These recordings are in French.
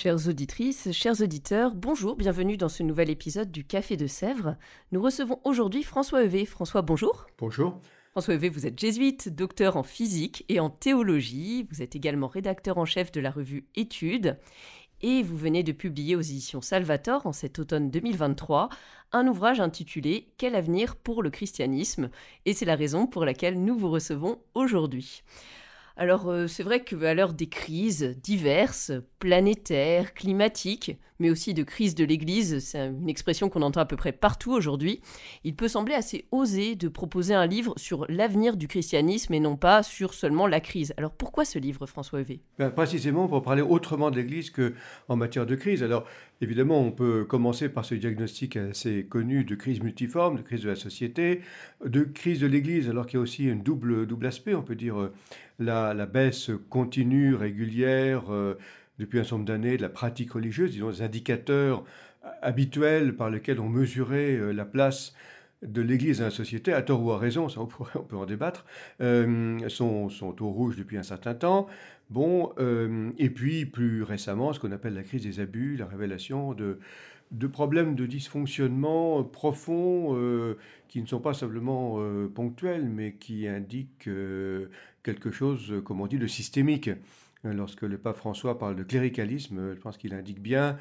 Chères auditrices, chers auditeurs, bonjour, bienvenue dans ce nouvel épisode du Café de Sèvres. Nous recevons aujourd'hui François Evé. François, bonjour. Bonjour. François Evé, vous êtes jésuite, docteur en physique et en théologie. Vous êtes également rédacteur en chef de la revue Études. Et vous venez de publier aux éditions Salvator en cet automne 2023 un ouvrage intitulé Quel avenir pour le christianisme? Et c'est la raison pour laquelle nous vous recevons aujourd'hui. Alors euh, c'est vrai qu'à l'heure des crises diverses, planétaires, climatiques, mais aussi de crise de l'Église, c'est une expression qu'on entend à peu près partout aujourd'hui, il peut sembler assez osé de proposer un livre sur l'avenir du christianisme et non pas sur seulement la crise. Alors pourquoi ce livre, François Evé ben, Précisément pour parler autrement de l'Église qu'en matière de crise. Alors évidemment, on peut commencer par ce diagnostic assez connu de crise multiforme, de crise de la société, de crise de l'Église, alors qu'il y a aussi un double, double aspect, on peut dire euh, la, baisse continue, régulière, euh, depuis un certain nombre d'années, de la pratique religieuse, disons, des indicateurs habituels par lesquels on mesurait euh, la place de l'Église dans la société, à tort ou à raison, ça on, peut en débattre, euh, sont, au rouge depuis un certain temps. Bon, et puis plus récemment, ce qu'on appelle la crise des abus, la révélation de, problèmes de dysfonctionnement profonds qui ne sont pas simplement ponctuels, mais qui indiquent quelque chose, comme on dit, de systémique. Lorsque le pape François parle de cléricalisme, je pense qu'il indique bien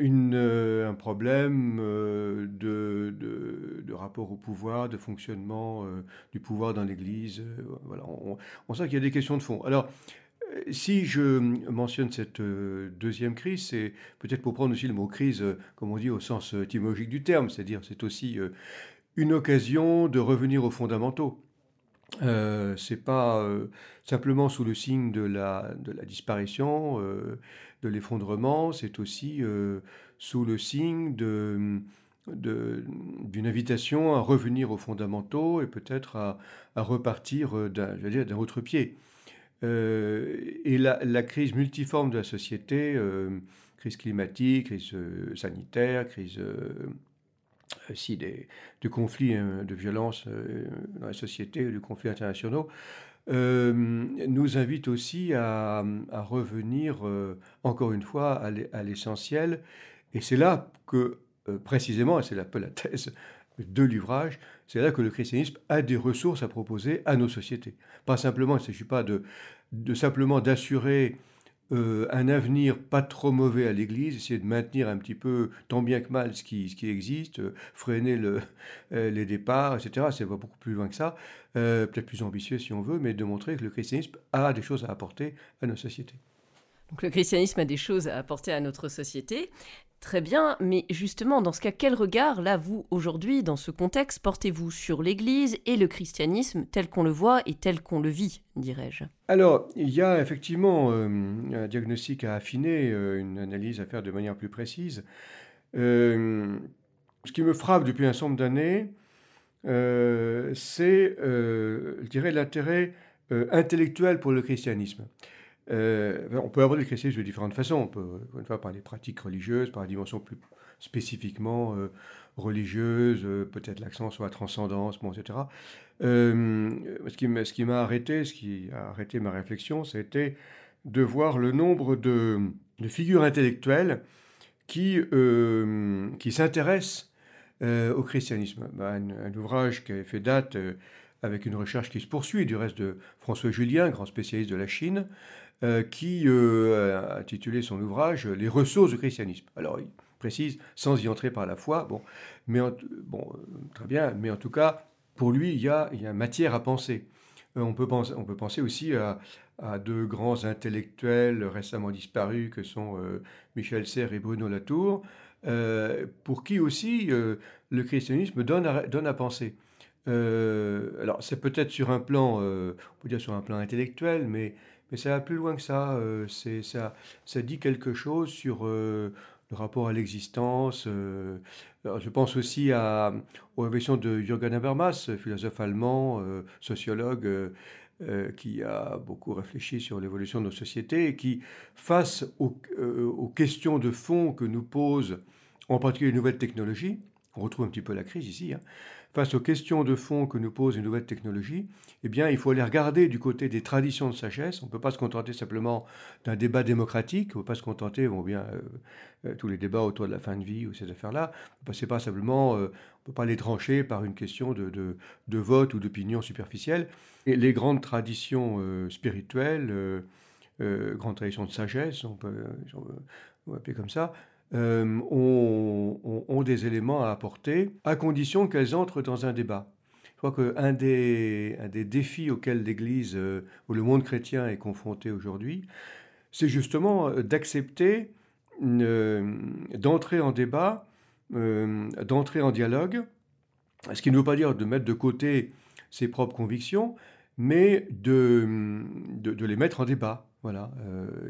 un problème de, rapport au pouvoir, de fonctionnement du pouvoir dans l'Église. voilà, on, on sent qu'il y a des questions de fond. Alors, si je mentionne cette deuxième crise, c'est peut-être pour prendre aussi le mot crise, comme on dit, au sens étymologique du terme, c'est-à-dire c'est aussi une occasion de revenir aux fondamentaux. Euh, c'est pas euh, simplement sous le signe de la, de la disparition, euh, de l'effondrement, c'est aussi sous le signe de, d'une invitation à revenir aux fondamentaux et peut-être à, à repartir d'un, d'un autre pied. et la, la, crise multiforme de la société, crise climatique, crise sanitaire, crise aussi des, de conflits, de violences euh, dans la société, de conflits internationaux, euh, nous invite aussi à, revenir euh, encore une fois à l'essentiel. Et c'est là que, euh, précisément, et c'est un peu la thèse de l'ouvrage, c'est là que le christianisme a des ressources à proposer à nos sociétés. Pas simplement, il ne s'agit pas de simplement d'assurer euh, un avenir pas trop mauvais à l'Église, essayer de maintenir un petit peu, tant bien que mal, ce qui, ce qui existe, euh, freiner euh, les départs, etc. C'est va beaucoup plus loin que ça, peut-être plus ambitieux si on veut, mais de montrer que le christianisme a des choses à apporter à nos sociétés. Donc le christianisme a des choses à apporter à notre société. Très bien, mais justement, dans ce cas, quel regard, là, vous, aujourd'hui, dans ce contexte, portez-vous sur l'Église et le christianisme tel qu'on le voit et tel qu'on le vit, dirais-je? Alors, il y a effectivement euh, un diagnostic à affiner, euh, une analyse à faire de manière plus précise. Euh, ce qui me frappe depuis un certain nombre d'années, c'est, je dirais, l'intérêt intellectuel pour le christianisme. Euh, on peut aborder le christianisme de différentes façons. On peut, une fois, par les pratiques religieuses, par la dimension plus spécifiquement euh, religieuse, euh, peut-être l'accent sur la transcendance, etc. Euh, ce qui, m'a arrêté, ce qui a arrêté ma réflexion, c'était de voir le nombre de, figures intellectuelles qui, s'intéressent au christianisme. Ben, un, un, ouvrage qui avait fait date avec une recherche qui se poursuit, du reste de François Julien, grand spécialiste de la Chine, euh, qui euh, a intitulé son ouvrage Les ressources du christianisme. Alors, il précise, sans y entrer par la foi, bon, mais bon, très bien, mais en tout cas, pour lui, il y a, matière à penser. Euh, on, peut penser on peut penser aussi à, deux grands intellectuels récemment disparus que sont euh, Michel Serres et Bruno Latour, euh, pour qui aussi le christianisme donne à, donne à penser. alors, c'est peut-être sur un plan, on peut dire sur un plan intellectuel, mais Mais ça va plus loin que ça. c'est, ça, ça dit quelque chose sur le rapport à l'existence. je pense aussi à, aux réflexions de Jürgen Habermas, philosophe allemand, sociologue, qui a beaucoup réfléchi sur l'évolution de nos sociétés et qui, face aux, aux questions de fond que nous posent en particulier les nouvelles technologies, on retrouve un petit peu la crise ici, hein, face aux questions de fond que nous posent les nouvelles technologies, eh bien, il faut aller regarder du côté des traditions de sagesse. On ne peut pas se contenter simplement d'un débat démocratique, on ne peut pas se contenter, bon, bien, euh, euh, tous les débats autour de la fin de vie ou ces affaires-là. Pas simplement, euh, on ne peut pas les trancher par une question de, de, vote ou d'opinion superficielle. Et les grandes traditions spirituelles, grandes traditions de sagesse, on peut, on peut appeler comme ça, euh, ont, des éléments à apporter, à condition qu'elles entrent dans un débat. Je crois qu'un des, défis auxquels l'Église euh, ou le monde chrétien est confronté aujourd'hui, c'est justement euh, d'accepter d'entrer en débat, d'entrer en dialogue, ce qui ne veut pas dire de mettre de côté ses propres convictions, mais de, les mettre en débat. Voilà,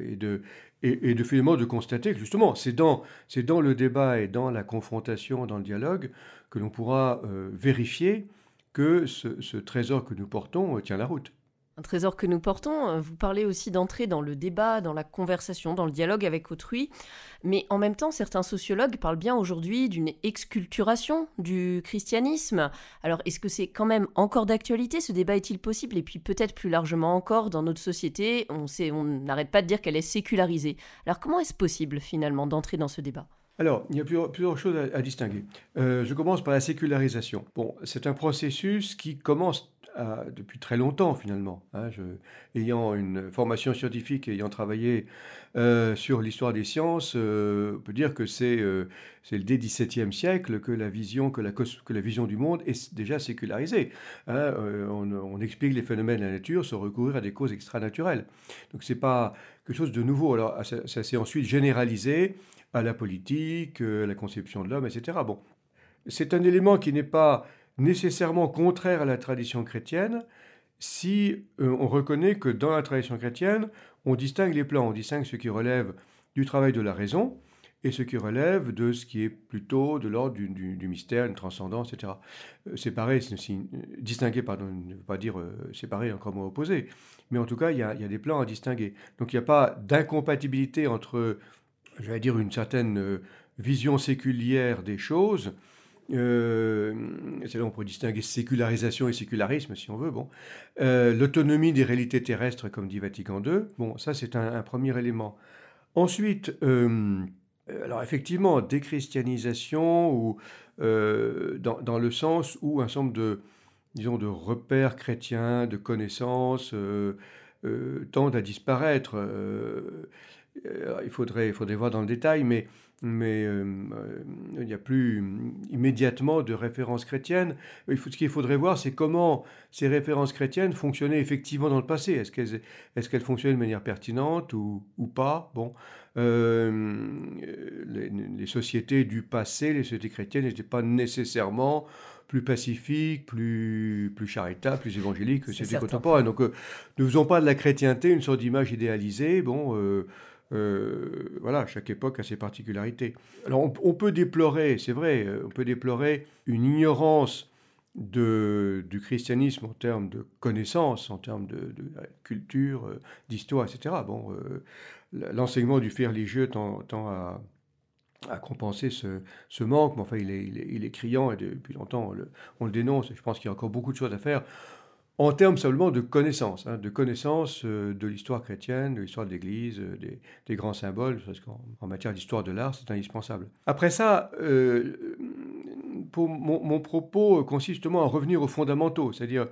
et, de, et, de finalement de constater que justement, c'est dans, dans le débat et dans la confrontation, dans le dialogue, que l'on pourra euh, vérifier que ce, trésor que nous portons euh, tient la route un trésor que nous portons. Euh, vous parlez aussi d'entrer dans le débat, dans la conversation, dans le dialogue avec autrui. Mais en même temps, certains sociologues parlent bien aujourd'hui d'une exculturation du christianisme. Alors, est-ce que c'est quand même encore d'actualité Ce débat est-il possible? Et puis peut-être plus largement encore, dans notre société, on n'arrête pas de dire qu'elle est sécularisée. Alors, comment est-ce possible finalement d'entrer dans ce débat? Alors, il y a plusieurs, choses à, distinguer. Euh, je commence par la sécularisation. Bon, c'est un processus qui commence depuis très longtemps finalement. Hein, je, ayant une formation scientifique et ayant travaillé euh, sur l'histoire des sciences, euh, on peut dire que c'est euh, c'est le dès XVIIe siècle que la vision que la, que la vision du monde est déjà sécularisée. Hein. On, explique les phénomènes de la nature sans recourir à des causes extranaturelles. Donc c'est pas quelque chose de nouveau. Alors ça, ça s'est ensuite généralisé à la politique, à la conception de l'homme, etc. Bon, c'est un élément qui n'est pas nécessairement contraire à la tradition chrétienne si euh, on reconnaît que dans la tradition chrétienne, on distingue les plans, on distingue ce qui relève du travail de la raison et ce qui relève de ce qui est plutôt de l'ordre du, mystère, une transcendance, etc. Euh, séparer, distinguer, pardon, ne veut pas dire euh, séparer encore mot opposé, mais en tout cas, il y, a, il y a des plans à distinguer. Donc il n'y a pas d'incompatibilité entre, j'allais dire, une certaine vision séculière des choses euh, c'est là on pourrait distinguer sécularisation et sécularisme, si on veut. Bon, euh, l'autonomie des réalités terrestres, comme dit Vatican II. Bon, ça c'est un, premier élément. Ensuite, euh, alors effectivement, déchristianisation ou dans, le sens où un nombre de, disons, de repères chrétiens, de connaissances tendent à disparaître. Il faudrait, il faudrait voir dans le détail, mais mais euh, euh, il n'y a plus immédiatement de références chrétiennes. Il faut, ce qu'il faudrait voir, c'est comment ces références chrétiennes fonctionnaient effectivement dans le passé. Est-ce qu'elles est qu'elles fonctionnaient de manière pertinente ou, ou pas? Bon, euh, les, sociétés du passé, les sociétés chrétiennes, n'étaient pas nécessairement plus pacifiques, plus, plus charitables, plus évangéliques que les sociétés contemporaines. Donc, ne faisons pas de la chrétienté une sorte d'image idéalisée. Bon euh, voilà, chaque époque a ses particularités. Alors on, peut déplorer, c'est vrai, euh, on peut déplorer une ignorance de, du christianisme en termes de connaissances, en termes de, culture, euh, d'histoire, etc. Bon, l'enseignement du fait religieux tend, à, compenser ce, ce, manque, mais enfin il est, il est, criant et depuis longtemps on le dénonce. je pense qu'il y a encore beaucoup de choses à faire en termes simplement de connaissances, hein, de connaissances euh, de l'histoire chrétienne, de l'histoire de l'Église, euh, des, grands symboles, parce qu'en en matière d'histoire de l'art, c'est indispensable. Après ça, euh, mon, mon, propos consiste justement à revenir aux fondamentaux, c'est-à-dire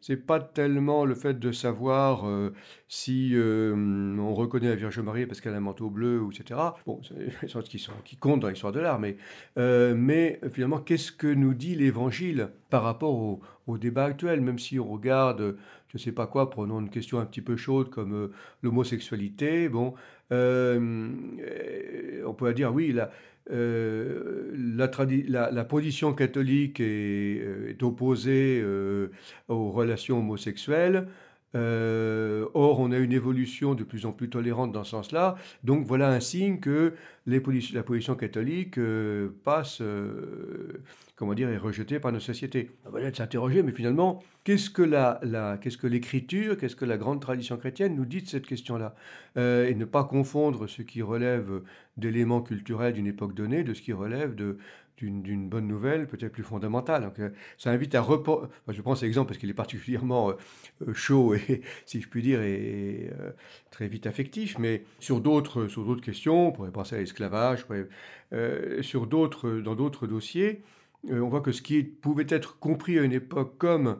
c'est pas tellement le fait de savoir euh, si euh, on reconnaît la Vierge Marie parce qu'elle a un manteau bleu, etc. Bon, c'est des choses qui, sont, comptent dans l'histoire de l'art, mais, euh, mais finalement, qu'est-ce que nous dit l'Évangile par rapport au, au, débat actuel? Même si on regarde, je ne sais pas quoi, prenons une question un petit peu chaude comme l'homosexualité, bon, on peut dire, oui, la, euh, la, la, position catholique est, euh, opposée euh, aux relations homosexuelles. or, on a une évolution de plus en plus tolérante dans ce sens-là. Donc voilà un signe que la position catholique passe, comment dire, est rejetée par nos sociétés. On va de s'interroger, mais finalement, qu'est-ce que la, qu'est-ce que l'écriture, qu'est-ce que la grande tradition chrétienne nous dit de cette question-là? Et ne pas confondre ce qui relève d'éléments culturels d'une époque donnée de ce qui relève de d'une bonne nouvelle, peut-être plus fondamentale. Donc, euh, ça invite à repor... je prends cet exemple parce qu'il est particulièrement euh, chaud et, si je puis dire, euh, très vite affectif. Mais sur d'autres sur d'autres questions, on pourrait penser à l'esclavage, sur d'autres dans d'autres dossiers, on voit que ce qui pouvait être compris à une époque comme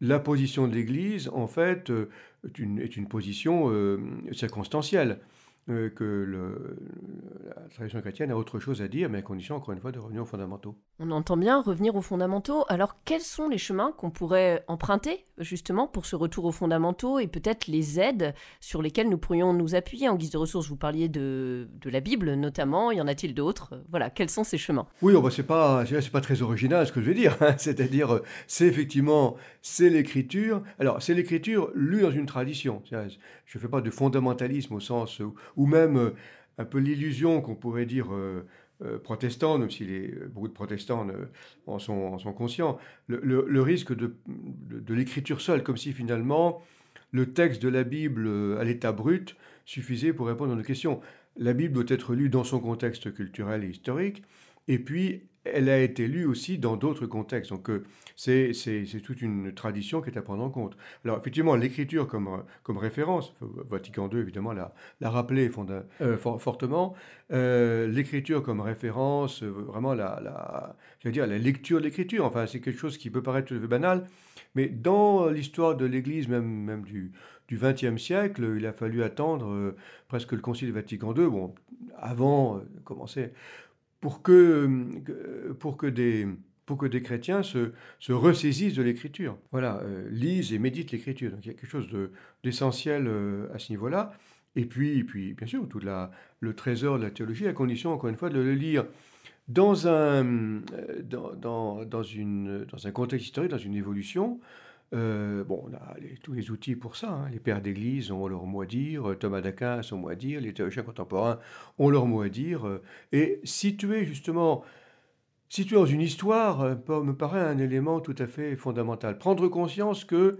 la position de l'Église, en fait, est une, est une position circonstancielle. Euh, que le, la tradition chrétienne a autre chose à dire, mais à condition, encore une fois, de revenir aux fondamentaux. On entend bien revenir aux fondamentaux. Alors, quels sont les chemins qu'on pourrait emprunter, justement, pour ce retour aux fondamentaux et peut-être les aides sur lesquelles nous pourrions nous appuyer? En guise de ressources Vous parliez de, de la Bible, notamment. Y en a-t-il d'autres? Voilà, quels sont ces chemins? Oui, oh, bah, c'est pas, c'est pas très original ce que je veux dire. Hein. C'est-à-dire, c'est effectivement, c'est l'écriture. Alors, c'est l'écriture lue dans une tradition. Je ne fais pas de fondamentalisme au sens où ou même euh, un peu l'illusion qu'on pourrait dire euh, euh, protestant, même si les, beaucoup de protestants en, sont, sont, conscients, le, risque de, de, l'écriture seule, comme si finalement le texte de la Bible à l'état brut suffisait pour répondre à nos questions. La Bible doit être lue dans son contexte culturel et historique, et puis elle a été lue aussi dans d'autres contextes. Donc euh, c'est toute une tradition qui est à prendre en compte. Alors effectivement, l'écriture comme, référence, Vatican II évidemment l'a rappelé euh, fortement, euh, l'écriture comme référence, vraiment la, la, dire, la lecture de l'écriture, enfin c'est quelque chose qui peut paraître banal, mais dans l'histoire de l'Église, même, du, XXe siècle, il a fallu attendre presque le Concile Vatican II, bon, avant commencer pour que, pour que, des, pour que des chrétiens se, se ressaisissent de l'écriture. Voilà, euh, lisent et méditent l'écriture. Donc il y a quelque chose d'essentiel euh, à ce niveau-là. Et puis, puis, bien sûr, tout le trésor de la théologie, à condition, encore une fois, de le lire dans un, euh, dans, dans, dans un contexte historique, dans une évolution, euh, bon, on a tous les outils pour ça. Hein. Les pères d'église ont leur mot à dire, Thomas d'Aquin a son mot à dire, les théologiens contemporains ont leur mot à dire. Euh, et situer justement, situer dans une histoire euh, me paraît un élément tout à fait fondamental. Prendre conscience que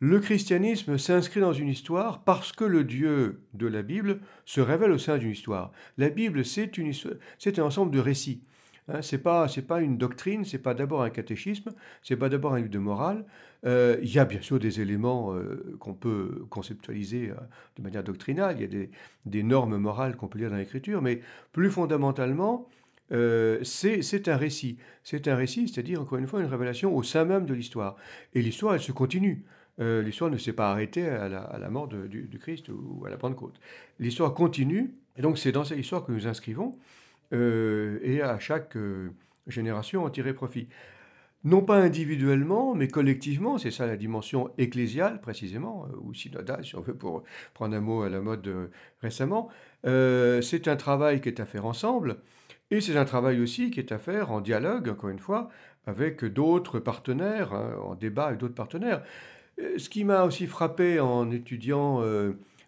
le christianisme s'inscrit dans une histoire parce que le Dieu de la Bible se révèle au sein d'une histoire. La Bible, c'est un ensemble de récits. Hein, c'est pas c'est pas une doctrine, c'est pas d'abord un catéchisme, c'est pas d'abord un livre de morale. Euh, il y a bien sûr des éléments euh, qu'on peut conceptualiser euh, de manière doctrinale. Il y a des, normes morales qu'on peut lire dans l'écriture, mais plus fondamentalement, c'est un récit. C'est un récit, c'est-à-dire encore une fois une révélation au sein même de l'histoire. Et l'histoire, elle se continue. l'histoire ne s'est pas arrêtée à la, mort du, du, Christ ou à la Pentecôte. L'histoire continue, et donc c'est dans cette histoire que nous inscrivons. Et à chaque génération en tirer profit. Non pas individuellement, mais collectivement, c'est ça la dimension ecclésiale précisément, euh, ou synodale si on veut pour prendre un mot à la mode récemment. c'est un travail qui est à faire ensemble, et c'est un travail aussi qui est à faire en dialogue, encore une fois, avec d'autres partenaires, hein, en débat avec d'autres partenaires. Ce qui m'a aussi frappé en étudiant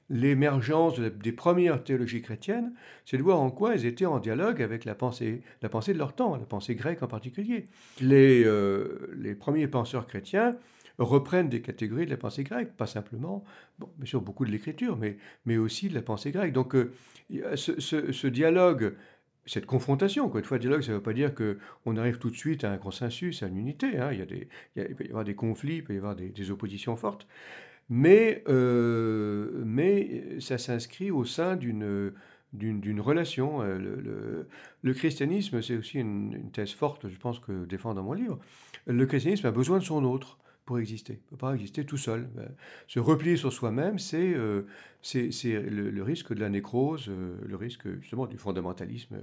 l'émergence des premières théologies chrétiennes, c'est de voir en quoi elles étaient en dialogue avec la pensée, la pensée de leur temps, la pensée grecque en particulier. Les, euh, premiers penseurs chrétiens reprennent des catégories de la pensée grecque, pas simplement, bien sûr beaucoup de l'écriture, mais, aussi de la pensée grecque. Donc euh, ce, dialogue, cette confrontation, quoi. Une fois, dialogue, ça ne veut pas dire qu'on arrive tout de suite à un consensus, à une unité. Hein. Il, y a des, peut y avoir des conflits, il peut y avoir des oppositions fortes mais, euh, mais ça s'inscrit au sein d'une d'une relation. Euh, le, christianisme, c'est aussi une, thèse forte, je pense, que je dans mon livre. Le christianisme a besoin de son autre pour exister. Il ne peut pas exister tout seul. Euh, se replier sur soi-même, c'est c'est le, le, risque de la nécrose, le risque justement du fondamentalisme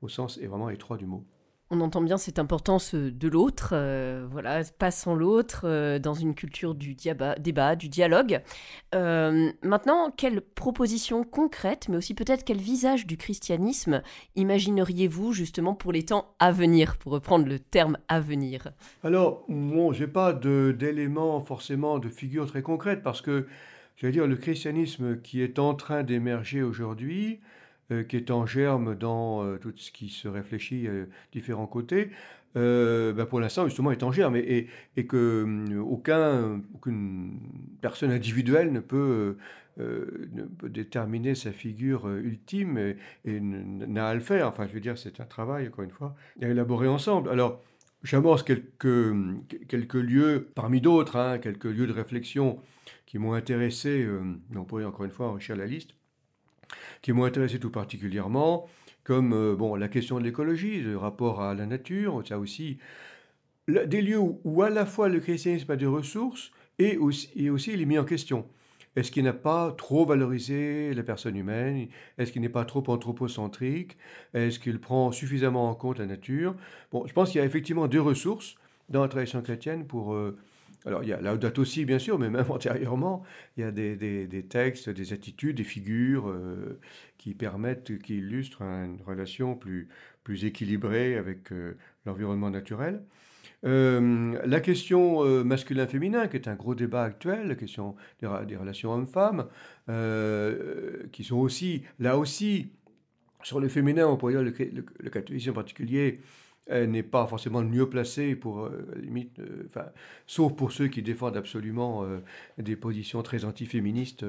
au sens vraiment étroit du mot. On entend bien cette importance euh, de l'autre, euh, voilà, pas sans l'autre, euh, dans une culture du débat, du dialogue. maintenant, quelle proposition concrète, mais aussi peut-être quel visage du christianisme imagineriez-vous justement pour les temps à venir, pour reprendre le terme à venir Alors, bon, j'ai pas d'éléments forcément de figure très concrète parce que, je veux dire, le christianisme qui est en train d'émerger aujourd'hui, euh, qui est en germe dans euh, tout ce qui se réfléchit à différents côtés, euh, ben, pour l'instant justement est en germe et, et, que aucun, aucune personne individuelle ne peut, ne peut déterminer sa figure ultime et, et n'a à le faire. Enfin, je veux dire, c'est un travail, encore une fois, à élaborer ensemble. Alors, j'amorce quelques, quelques lieux, parmi d'autres, hein, quelques lieux de réflexion qui m'ont intéressé, on pourrait encore une fois enrichir la liste qui m'ont intéressé tout particulièrement, comme euh, bon, la question de l'écologie, le rapport à la nature, ça aussi, des lieux où, à la fois le christianisme a des ressources et aussi, il est mis en question. Est-ce qu'il n'a pas trop valorisé la personne humaine? Est-ce qu'il n'est pas trop anthropocentrique? Est-ce qu'il prend suffisamment en compte la nature? Bon, je pense qu'il y a effectivement deux ressources dans la tradition chrétienne pour euh, alors il y a la date aussi, bien sûr, mais même antérieurement, il y a des, des, textes, des attitudes, des figures euh, qui permettent, qui illustrent une relation plus, plus équilibrée avec euh, l'environnement naturel. Euh, la question masculin-féminin, qui est un gros débat actuel, la question des, des relations hommes-femmes, qui sont aussi, là aussi, sur le féminin, on pourrait dire le, le, le catholicisme en particulier, n'est pas forcément mieux placé pour, euh, limite, euh, enfin, sauf pour ceux qui défendent absolument euh, des positions très antiféministes.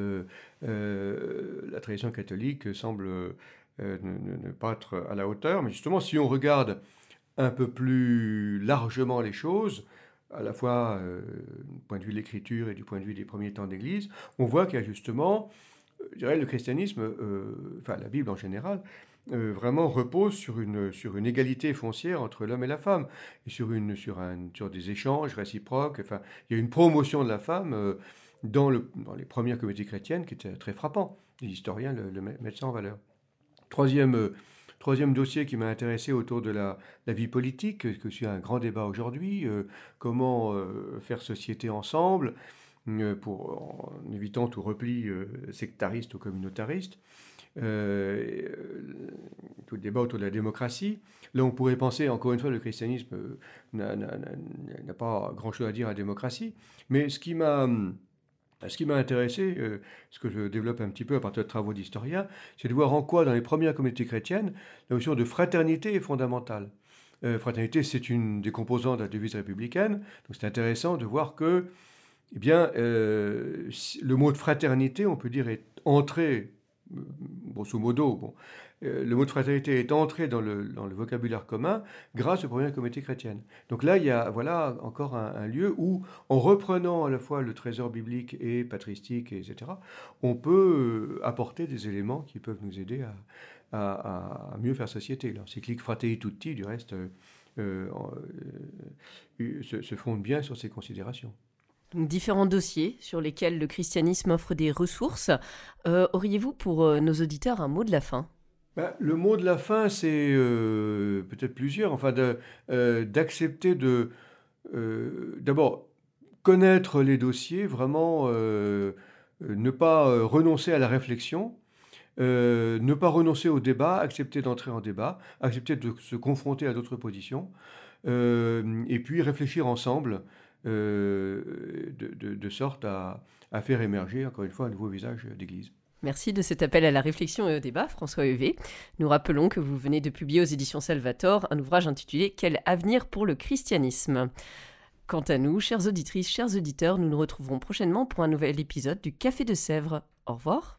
la tradition catholique semble ne, pas être à la hauteur. Mais justement, si on regarde un peu plus largement les choses, à la fois du point de vue de l'écriture et du point de vue des premiers temps d'Église, on voit qu'il y a justement, je dirais, le christianisme, enfin la Bible en général, euh, vraiment repose sur une, sur une égalité foncière entre l'homme et la femme, et sur, une, sur, un, sur des échanges réciproques. Enfin, il y a une promotion de la femme euh, dans, le, dans les premières communautés chrétiennes qui était très frappant. Les historiens le, mettent ça en valeur. Troisième, euh, troisième dossier qui m'a intéressé autour de la, la, vie politique, que c'est un grand débat aujourd'hui, comment faire société ensemble, pour, en évitant tout repli sectariste ou communautariste. Euh, tout le débat autour de la démocratie. Là, on pourrait penser, encore une fois, le christianisme euh, n'a pas grand-chose à dire à la démocratie. Mais ce qui m'a... Intéressé, euh, ce que je développe un petit peu à partir de travaux d'historiens, c'est de voir en quoi, dans les premières communautés chrétiennes, la notion de fraternité est fondamentale. fraternité, c'est une des composantes de la devise républicaine, donc c'est intéressant de voir que, eh bien, le mot de fraternité, on peut dire, est entré grosso modo, bon, euh, le mot de fraternité est entré dans le, vocabulaire commun grâce aux premières communautés chrétiennes. Donc là, il y a voilà, encore un, lieu où, en reprenant à la fois le trésor biblique et patristique, etc., on peut euh, apporter des éléments qui peuvent nous aider à, mieux faire société. L'encyclique Fratelli Tutti, du reste, euh, se, se fonde bien sur ces considérations différents dossiers sur lesquels le christianisme offre des ressources. Euh, auriez-vous pour euh, nos auditeurs un mot de la fin? Bah, Le mot de la fin, c'est euh, peut-être plusieurs. Enfin, d'accepter de, d'abord connaître les dossiers, vraiment ne pas renoncer à la réflexion. ne pas renoncer au débat, accepter d'entrer en débat, accepter de se confronter à d'autres positions, et puis réfléchir ensemble euh, de, sorte à, faire émerger, encore une fois, un nouveau visage d'Église. Merci de cet appel à la réflexion et au débat, François Hevé. Nous rappelons que vous venez de publier aux éditions Salvator un ouvrage intitulé Quel avenir pour le christianisme? Quant à nous, chères auditrices, chers auditeurs, nous nous retrouverons prochainement pour un nouvel épisode du Café de Sèvres. Au revoir.